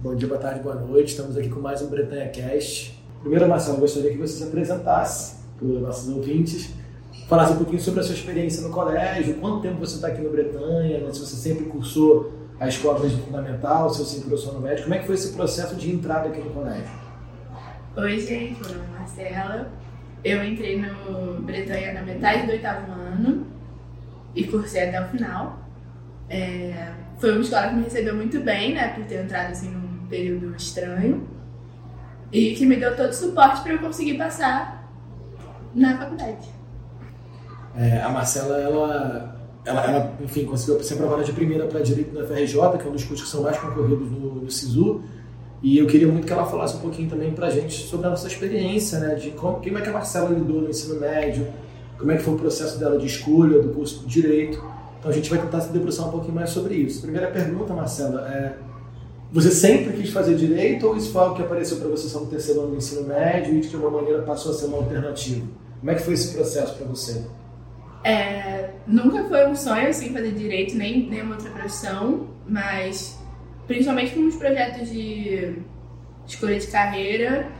Bom dia, boa tarde, boa noite. Estamos aqui com mais um Bretanha Cast. Primeiro, Marcelo, gostaria que você se apresentasse para os nossos ouvintes, falasse um pouquinho sobre a sua experiência no colégio, quanto tempo você está aqui no Bretanha, né? se você sempre cursou a escola desde fundamental, se você sempre cursou no médio, como é que foi esse processo de entrada aqui no colégio? Oi, gente, meu nome é Marcela. Eu entrei no Bretanha na metade do oitavo ano e cursei até o final. É, foi uma escola que me recebeu muito bem, né, por ter entrado assim num período estranho e que me deu todo o suporte para eu conseguir passar na faculdade. É, a Marcela, ela, ela, ela, enfim, conseguiu ser aprovada de primeira para direito na FRJ, que é um dos cursos que são mais concorridos no, no SISU. E eu queria muito que ela falasse um pouquinho também para a gente sobre a nossa experiência, né, de como, como é que a Marcela lidou no ensino médio, como é que foi o processo dela de escolha do curso de direito. Então a gente vai tentar se debruçar um pouquinho mais sobre isso. Primeira pergunta, Marcela, é você sempre quis fazer direito ou isso foi algo que apareceu para você só no terceiro ano do ensino médio e de alguma maneira passou a ser uma alternativa? Como é que foi esse processo para você? É, nunca foi um sonho assim fazer direito nem nenhuma outra profissão, mas principalmente com os projetos de escolha de carreira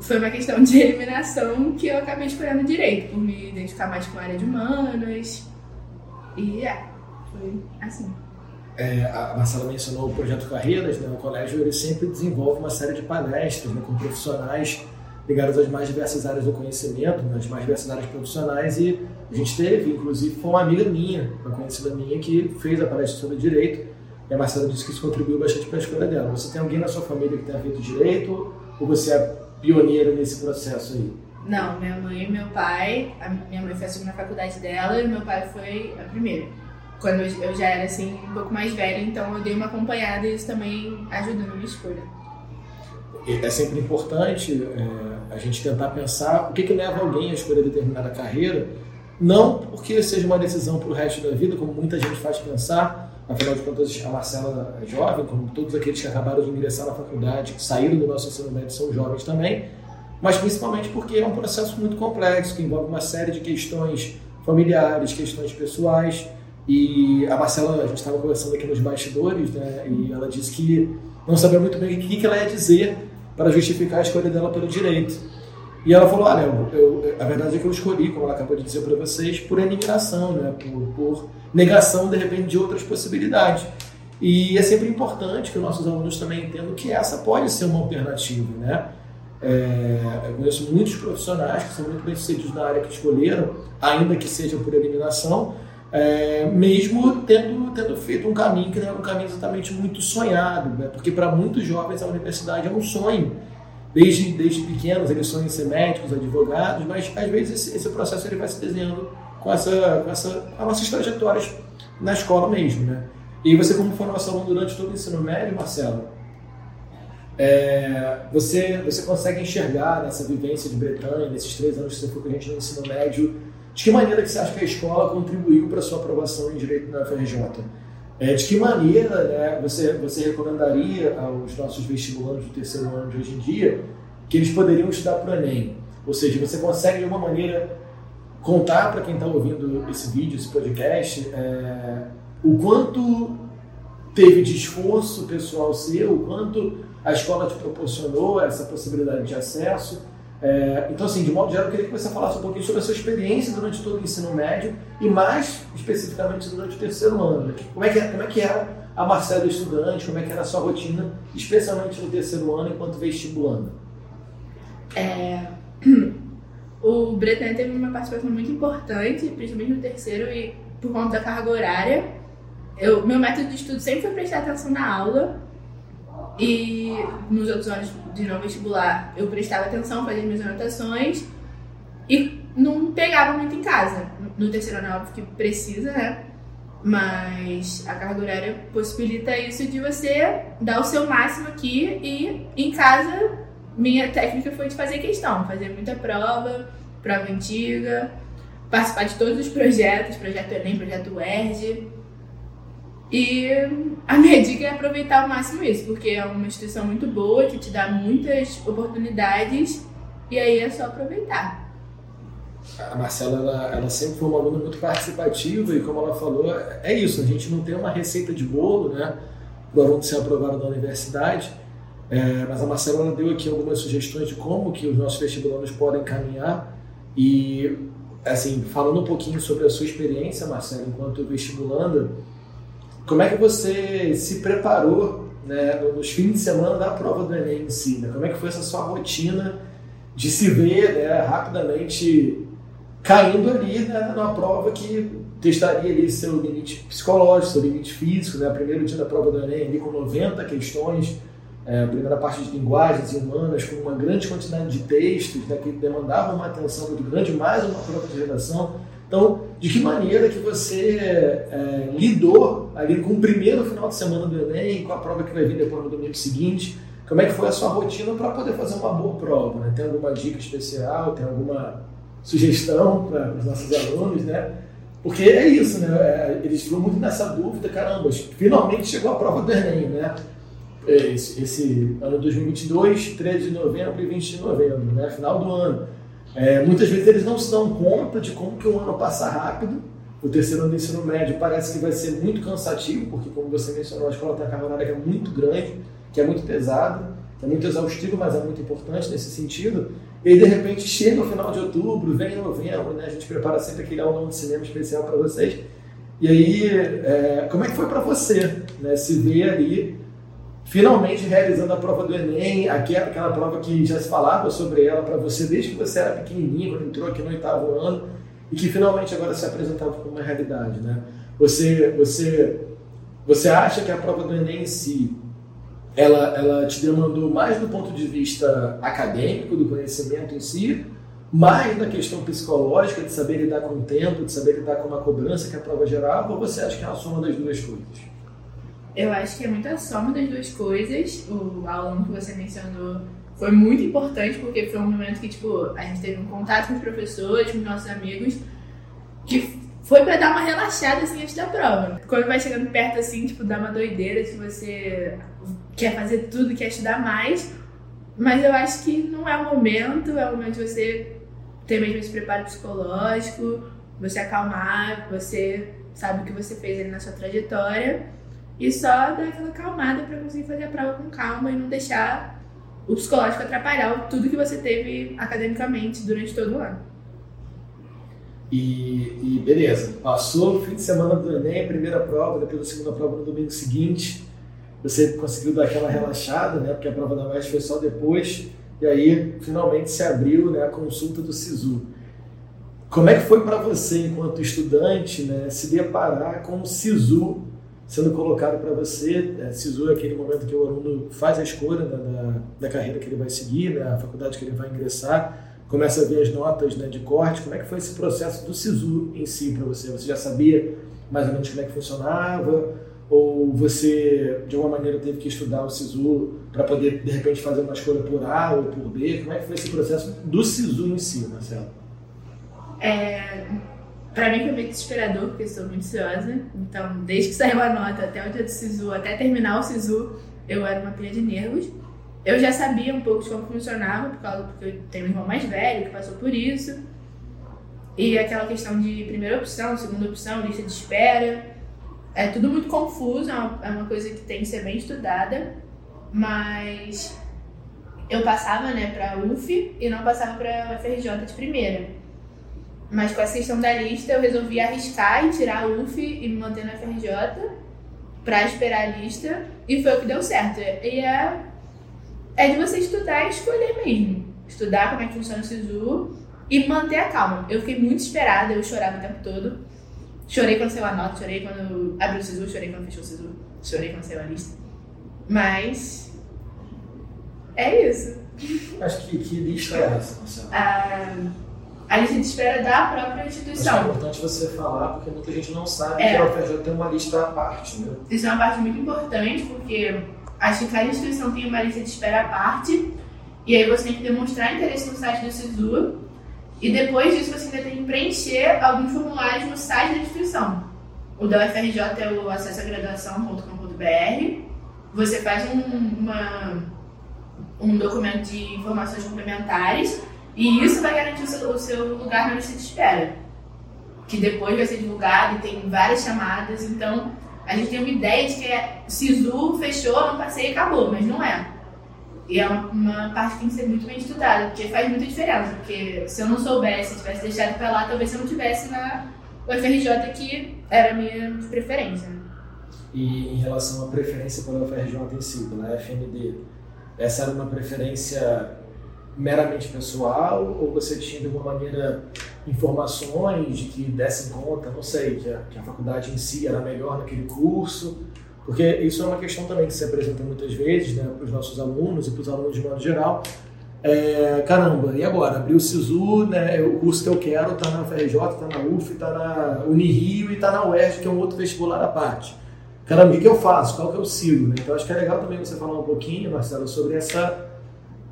foi uma questão de eliminação que eu acabei escolhendo direito por me identificar mais com a área de humanas e é, foi assim. É, a Marcela mencionou o projeto Carreiras, né? o colégio ele sempre desenvolve uma série de palestras né, com profissionais ligados às mais diversas áreas do conhecimento, nas mais diversas áreas profissionais e a gente teve, inclusive, foi uma amiga minha, uma conhecida minha, que fez a palestra sobre direito e a Marcela disse que isso contribuiu bastante para a escolha dela. Você tem alguém na sua família que tenha feito direito ou você é pioneira nesse processo aí? Não, minha mãe e meu pai, minha mãe foi a segunda faculdade dela e meu pai foi a primeira. Quando eu já era assim um pouco mais velha, então eu dei uma acompanhada e isso também ajudou na minha escolha. É sempre importante é, a gente tentar pensar o que, que leva alguém a escolher determinada carreira, não porque seja uma decisão para o resto da vida, como muita gente faz pensar, afinal de contas a Marcela é jovem, como todos aqueles que acabaram de ingressar na faculdade, que saíram do nosso ensino médio são jovens também, mas principalmente porque é um processo muito complexo, que envolve uma série de questões familiares, questões pessoais. E a Marcela, a gente estava conversando aqui nos bastidores, né, e ela disse que não sabia muito bem o que, que ela ia dizer para justificar a escolha dela pelo direito. E ela falou: Olha, eu, eu, a verdade é que eu escolhi, como ela acabou de dizer para vocês, por eliminação, né, por, por negação, de repente, de outras possibilidades. E é sempre importante que os nossos alunos também entendam que essa pode ser uma alternativa, né? É, eu conheço muitos profissionais que são muito bem sucedidos na área que escolheram, ainda que seja por eliminação, é, mesmo tendo, tendo feito um caminho que não é um caminho exatamente muito sonhado, né? porque para muitos jovens a universidade é um sonho. Desde, desde pequenos eles sonham em ser médicos, advogados, mas às vezes esse, esse processo ele vai se desenhando com, essa, com, essa, as nossas trajetórias na escola mesmo. Né? E você, como aluno durante todo o ensino médio, Marcelo, é, você, você consegue enxergar nessa vivência de Bretanha, nesses três anos que você foi com a gente no ensino médio, de que maneira que você acha que a escola contribuiu para a sua aprovação em Direito na FRJ? É, de que maneira né, você, você recomendaria aos nossos vestibulantes do terceiro ano de hoje em dia que eles poderiam estudar para o Enem? Ou seja, você consegue de alguma maneira contar para quem está ouvindo esse vídeo, esse podcast, é, o quanto teve de esforço pessoal seu, o quanto a escola te proporcionou essa possibilidade de acesso. É, então, assim, de modo geral, eu queria que você falasse um pouquinho sobre a sua experiência durante todo o ensino médio e mais especificamente durante o terceiro ano. Né? Como, é que, como é que era a Marcela estudante, como é que era a sua rotina, especialmente no terceiro ano enquanto vestibulando? É, o Bretanha teve uma participação muito importante, principalmente no terceiro e por conta da carga horária. Eu, meu método de estudo sempre foi prestar atenção na aula e nos outros anos de não vestibular, eu prestava atenção, fazia minhas anotações e não pegava muito em casa. No terceiro ano, óbvio que precisa, né? Mas a carga horária possibilita isso de você dar o seu máximo aqui e em casa, minha técnica foi de fazer questão, fazer muita prova, prova antiga, participar de todos os projetos, projeto Enem, projeto UERJ e a minha dica é aproveitar ao máximo isso, porque é uma instituição muito boa, que te dá muitas oportunidades, e aí é só aproveitar. A Marcela, ela, ela sempre foi uma aluna muito participativa, e como ela falou, é isso, a gente não tem uma receita de bolo, né? para o aluno ser aprovado na universidade. É, mas a Marcela deu aqui algumas sugestões de como que os nossos vestibulandos podem caminhar e assim falando um pouquinho sobre a sua experiência, Marcela, enquanto vestibulanda, como é que você se preparou né, nos fins de semana da prova do Enem em si? Né? Como é que foi essa sua rotina de se ver né, rapidamente caindo ali né, numa prova que testaria ali seu limite psicológico, seu limite físico, né? Primeiro dia da prova do Enem ali com 90 questões, é, primeira parte de linguagens humanas com uma grande quantidade de textos né, que demandavam uma atenção muito grande, mais uma prova de redação. Então, de que maneira que você é, lidou ali com o primeiro final de semana do Enem, com a prova que vai vir depois no domingo seguinte? Como é que foi a sua rotina para poder fazer uma boa prova? Né? Tem alguma dica especial? Tem alguma sugestão para os nossos alunos, né? Porque é isso, né? É, eles ficam muito nessa dúvida, caramba, finalmente chegou a prova do Enem, né? É, esse, esse ano 2022, 13 de novembro e 20 de novembro, né? Final do ano. É, muitas vezes eles não se dão conta de como que o ano passa rápido. O terceiro ano do ensino médio parece que vai ser muito cansativo, porque como você mencionou, a escola tem uma carga horária que é muito grande, que é muito pesada, que é muito exaustivo, mas é muito importante nesse sentido. E de repente, chega o final de outubro, vem novembro, né? A gente prepara sempre aquele aulão de cinema especial para vocês. E aí, é, como é que foi para você, né? Se ver ali, finalmente realizando a prova do Enem, aquela, aquela prova que já se falava sobre ela para você desde que você era pequenininho, quando entrou aqui no oitavo ano, e que finalmente agora se apresentava como uma realidade, né? Você, você, você acha que a prova do Enem em si ela, ela te demandou mais do ponto de vista acadêmico, do conhecimento em si, mais da questão psicológica, de saber lidar com o tempo, de saber lidar com uma cobrança que a prova gerava, ou você acha que é a soma das duas coisas? Eu acho que é muito a soma das duas coisas. O aluno que você mencionou foi muito importante, porque foi um momento que, tipo, a gente teve um contato com os professores, com os nossos amigos, que foi para dar uma relaxada, assim, antes da prova. Quando vai chegando perto, assim, tipo, dá uma doideira que você quer fazer tudo, quer estudar mais, mas eu acho que não é o momento, é o momento de você ter mesmo esse preparo psicológico, você acalmar, você sabe o que você fez ali na sua trajetória e só dar aquela acalmada para conseguir fazer a prova com calma e não deixar o psicológico atrapalhar tudo que você teve academicamente durante todo o ano. E, e beleza, passou o fim de semana do Enem, primeira prova, depois a segunda prova no domingo seguinte você conseguiu dar aquela relaxada, né? Porque a prova da UEST foi só depois. E aí, finalmente, se abriu né, a consulta do SISU. Como é que foi para você, enquanto estudante, né, se deparar com o SISU sendo colocado para você? É, SISU é aquele momento que o aluno faz a escolha né, da, da carreira que ele vai seguir, né, a faculdade que ele vai ingressar, começa a ver as notas né, de corte. Como é que foi esse processo do SISU em si para você? Você já sabia mais ou menos como é que funcionava? Ou você, de alguma maneira, teve que estudar o SISU para poder, de repente, fazer uma escolha por A ou por B? Como é que foi esse processo do SISU em si, Marcelo? É, para mim foi meio desesperador, porque estou muito ansiosa. Então, desde que saiu a nota até o dia do SISU, até terminar o SISU, eu era uma pilha de nervos. Eu já sabia um pouco de como funcionava, por causa, porque eu tenho um irmão mais velho que passou por isso. E aquela questão de primeira opção, segunda opção, lista de espera. É tudo muito confuso, é uma, é coisa que tem que ser bem estudada, mas eu passava né, para UF e não passava para UFRJ de primeira. Mas com essa questão da lista, eu resolvi arriscar e tirar a UF e me manter na UFRJ para esperar a lista e foi o que deu certo. E é, é de você estudar e escolher mesmo. Estudar como é que funciona o SISU e manter a calma. Eu fiquei muito esperada, eu chorava o tempo todo. Chorei quando saiu a nota, chorei quando abriu o SISU, chorei quando fechou o SISU, chorei quando saiu a lista. Mas. É isso. Acho que, que lista é essa, A, a lista de espera da própria instituição. Acho é importante você falar, porque muita gente não sabe é. que a UFRJ tem uma lista à parte. Né? Isso é uma parte muito importante, porque acho que cada instituição tem uma lista de espera à parte, e aí você tem que demonstrar interesse no site do SISU e depois disso você ainda tem que preencher alguns formulários no site da instituição. O da UFRJ é o acessoagraduação.com.br. Você faz um, uma, um documento de informações complementares e isso vai garantir o seu, o seu lugar na lista de espera. Que depois vai ser divulgado e tem várias chamadas, então a gente tem uma ideia de que é SISU fechou, não passei e acabou, mas não é. E é uma, uma, parte que tem que ser muito bem estudada, porque faz muita diferença. Porque se eu não soubesse, tivesse deixado pra lá, talvez eu não tivesse na UFRJ, que era a minha preferência. E em relação à preferência pela UFRJ em si, pela FND, essa era uma preferência meramente pessoal ou você tinha de alguma maneira informações de que dessem conta, não sei, que a, que a faculdade em si era melhor naquele curso? Porque isso é uma questão também que se apresenta muitas vezes né, para os nossos alunos e para os alunos de modo geral. É, caramba, e agora? Abri o SISU, né, o curso que eu quero está na FRJ, está na UF, está na Unirio e está na UERJ, que é um outro vestibular à parte. Caramba, o que eu faço? Qual que eu sigo? Né? Então acho que é legal também você falar um pouquinho, Marcelo, sobre essa...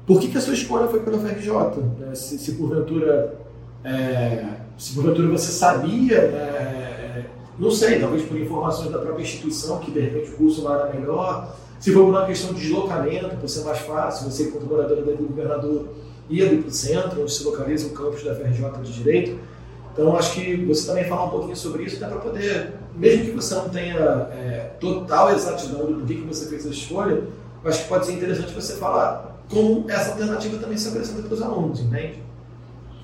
Por que, que a sua escolha foi pela FRJ? Né? Se, se, porventura... É, se porventura você sabia né, não sei, talvez por informações da própria instituição, que de repente o curso lá era melhor. Se for por uma questão de deslocamento, por ser mais fácil, você, enquanto morador do governador, ia ali para o centro, onde se localiza o campus da FRJ de Direito. Então, acho que você também falar um pouquinho sobre isso, dá para poder, mesmo que você não tenha é, total exatidão do porquê que você fez a escolha, acho que pode ser interessante você falar como essa alternativa também se apresenta para os alunos, entende?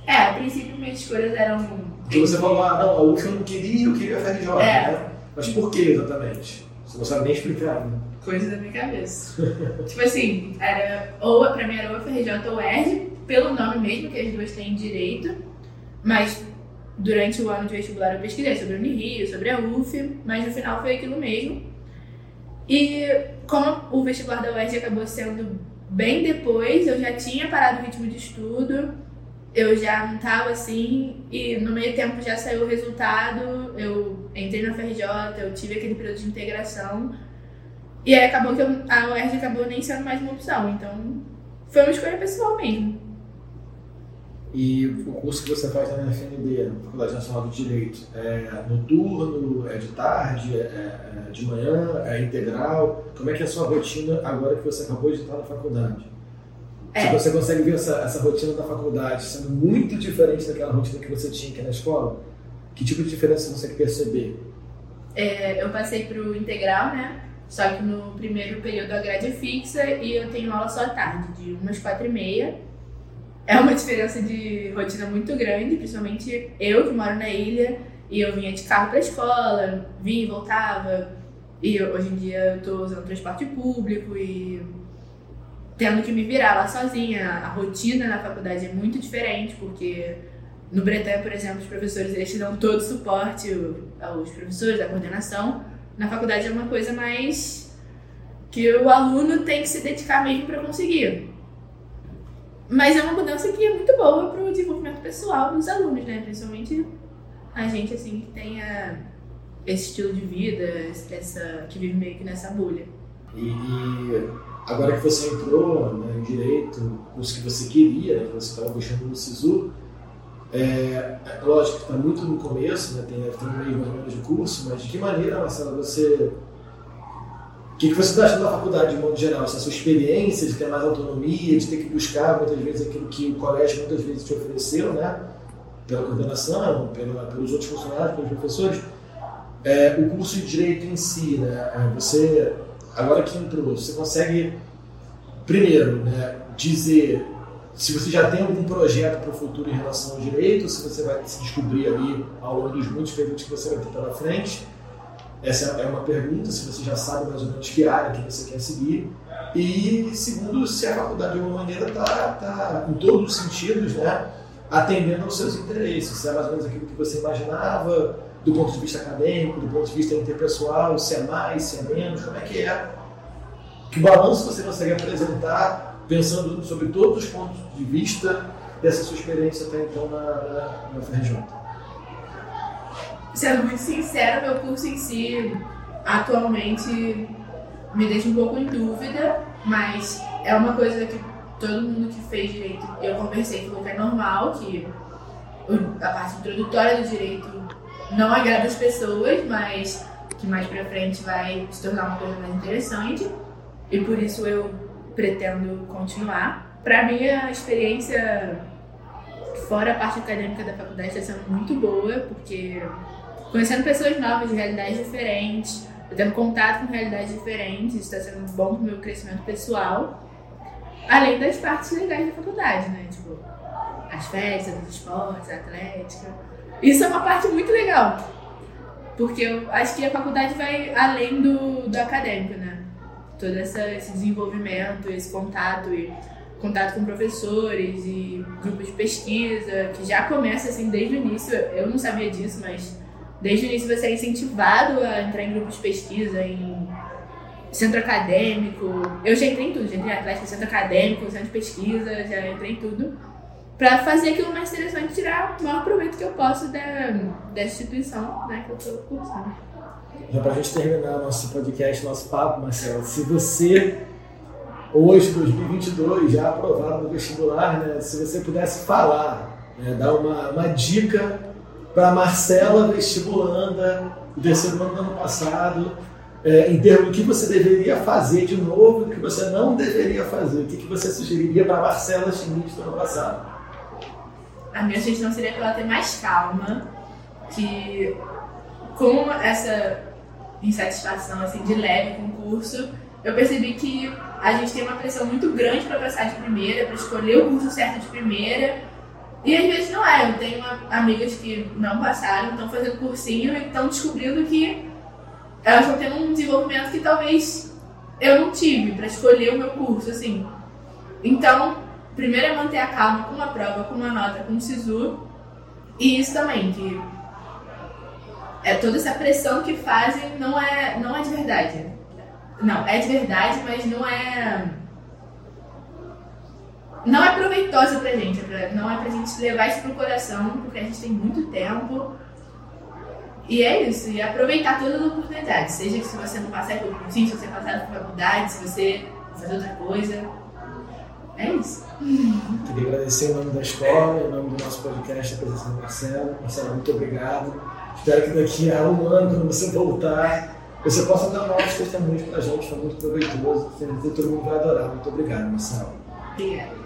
É, a princípio minhas escolhas eram. Porque você falou, ah, não, a UF eu não queria, eu queria a FRJ, é. né? Mas por que exatamente? Você não sabe nem explicar, né? Coisa da minha cabeça. tipo assim, era, ou pra mim era ou FRJ ou ERD, pelo nome mesmo, que as duas têm direito, mas durante o ano de vestibular eu pesquisei sobre a Unirio, sobre a UF, mas no final foi aquilo mesmo. E como o vestibular da UERJ acabou sendo bem depois, eu já tinha parado o ritmo de estudo, eu já não tava assim, e no meio tempo já saiu o resultado, eu entrei na FRJ, eu tive aquele período de integração, e aí acabou que eu, a UERJ acabou nem sendo mais uma opção, então foi uma escolha pessoal mesmo. E o curso que você faz na FND, na Faculdade Nacional de Direito, é noturno, é de tarde, é, é, é de manhã, é integral? Como é que é a sua rotina agora que você acabou de estar na faculdade? É. Se você consegue ver essa, essa rotina da faculdade sendo muito diferente daquela rotina que você tinha aqui na escola, que tipo de diferença você consegue perceber? É, eu passei para o integral, né? Só que no primeiro período a grade é fixa e eu tenho aula só à tarde, de umas quatro e meia. É uma diferença de rotina muito grande, principalmente eu que moro na ilha e eu vinha de carro para a escola, vinha e voltava. E hoje em dia eu estou usando transporte público e tendo que me virar lá sozinha. A rotina na faculdade é muito diferente, porque no Bretanha, por exemplo, os professores eles te dão todo o suporte aos professores, da coordenação. Na faculdade é uma coisa mais que o aluno tem que se dedicar mesmo para conseguir. Mas é uma mudança que é muito boa para o desenvolvimento pessoal dos alunos, né? Principalmente a gente assim que tenha esse estilo de vida, essa que vive meio que nessa bolha. E, agora que você entrou né, em direito, os que você queria, né, que você estava buscando no SISU, é, é lógico que está muito no começo, né, tem, tem meio mais de curso, mas de que maneira, Marcela, você. Que, que você está achando da faculdade de modo geral? Essa sua experiência de ter mais autonomia, de ter que buscar muitas vezes aquilo que o colégio muitas vezes te ofereceu, né? Pela coordenação, pela, pelos outros funcionários, pelos professores. É, o curso de direito em si, né? Você agora que entrou, você consegue, primeiro, né, dizer se você já tem algum projeto para o futuro em relação ao direito, se você vai se descobrir ali ao longo dos muitos períodos que você vai ter pela frente. Essa é uma pergunta, se você já sabe mais ou menos que área que você quer seguir. E segundo, se a faculdade de alguma maneira está, tá, em todos os sentidos, né, atendendo aos seus interesses. Se é mais ou menos aquilo que você imaginava, do ponto de vista acadêmico, do ponto de vista interpessoal, se é mais, se é menos, como é que é? Que balanço você consegue apresentar pensando sobre todos os pontos de vista dessa sua experiência até então na, na, na FRJ? Sendo muito sincero, meu curso em si atualmente me deixa um pouco em dúvida, mas é uma coisa que todo mundo que fez direito, eu conversei, falou que é normal, que a parte introdutória do direito não agrada as pessoas, mas que mais pra frente vai se tornar uma coisa mais interessante. E por isso eu pretendo continuar. Pra mim, a experiência fora a parte acadêmica da faculdade está sendo muito boa, porque conhecendo pessoas novas de realidades diferentes, eu tendo contato com realidades diferentes, isso está sendo bom para o meu crescimento pessoal. Além das partes legais da faculdade, né? Tipo, as festas, os esportes, a atlética. Isso é uma parte muito legal. Porque eu acho que a faculdade vai além do, do acadêmico, né? Todo essa, esse desenvolvimento, esse contato e contato com professores e grupos de pesquisa, que já começa assim desde o início. Eu não sabia disso, mas desde o início você é incentivado a entrar em grupos de pesquisa, em centro acadêmico. Eu já entrei em tudo, já entrei em Atlético, centro acadêmico, centro de pesquisa, já entrei em tudo. Para fazer aquilo mais interessante tirar o maior proveito que eu posso da, da instituição né, que eu estou cursando. Já para a gente terminar nosso podcast, nosso papo, Marcelo, se você hoje, 2022, já aprovado no vestibular, né, se você pudesse falar, né, dar uma, uma dica para Marcela vestibulanda do terceiro ano do ano passado, é, em termos do que você deveria fazer de novo, o que você não deveria fazer, o que, que você sugeriria para Marcela Schmidt do ano passado? A minha sugestão seria para ela ter mais calma, que com essa insatisfação assim de leve com o curso, eu percebi que a gente tem uma pressão muito grande para passar de primeira, para escolher o curso certo de primeira. E às vezes não é. Eu tenho amigas que não passaram, estão fazendo cursinho e estão descobrindo que elas estão tendo um desenvolvimento que talvez eu não tive para escolher o meu curso, assim. Então, primeiro é manter a calma com uma prova, com uma nota, com um SISU. E isso também, que é toda essa pressão que fazem não é, não é de verdade. Não, é de verdade, mas não é. Não é proveitosa pra gente, é não é pra gente levar isso pro coração, porque a gente tem muito tempo. E é isso, e aproveitar todas as oportunidades. Seja que se você não passar pelo cursinho, se você passar na faculdade, se você fazer outra coisa. É isso. Queria agradecer em nome da escola, em nome do nosso podcast, a presença do Marcelo. Marcelo, muito obrigado. Espero que daqui a um ano, quando você voltar, você possa dar novos testemunhos para a gente. Foi muito proveitoso. Todo mundo vai adorar. Muito obrigado, Marcelo. Obrigada.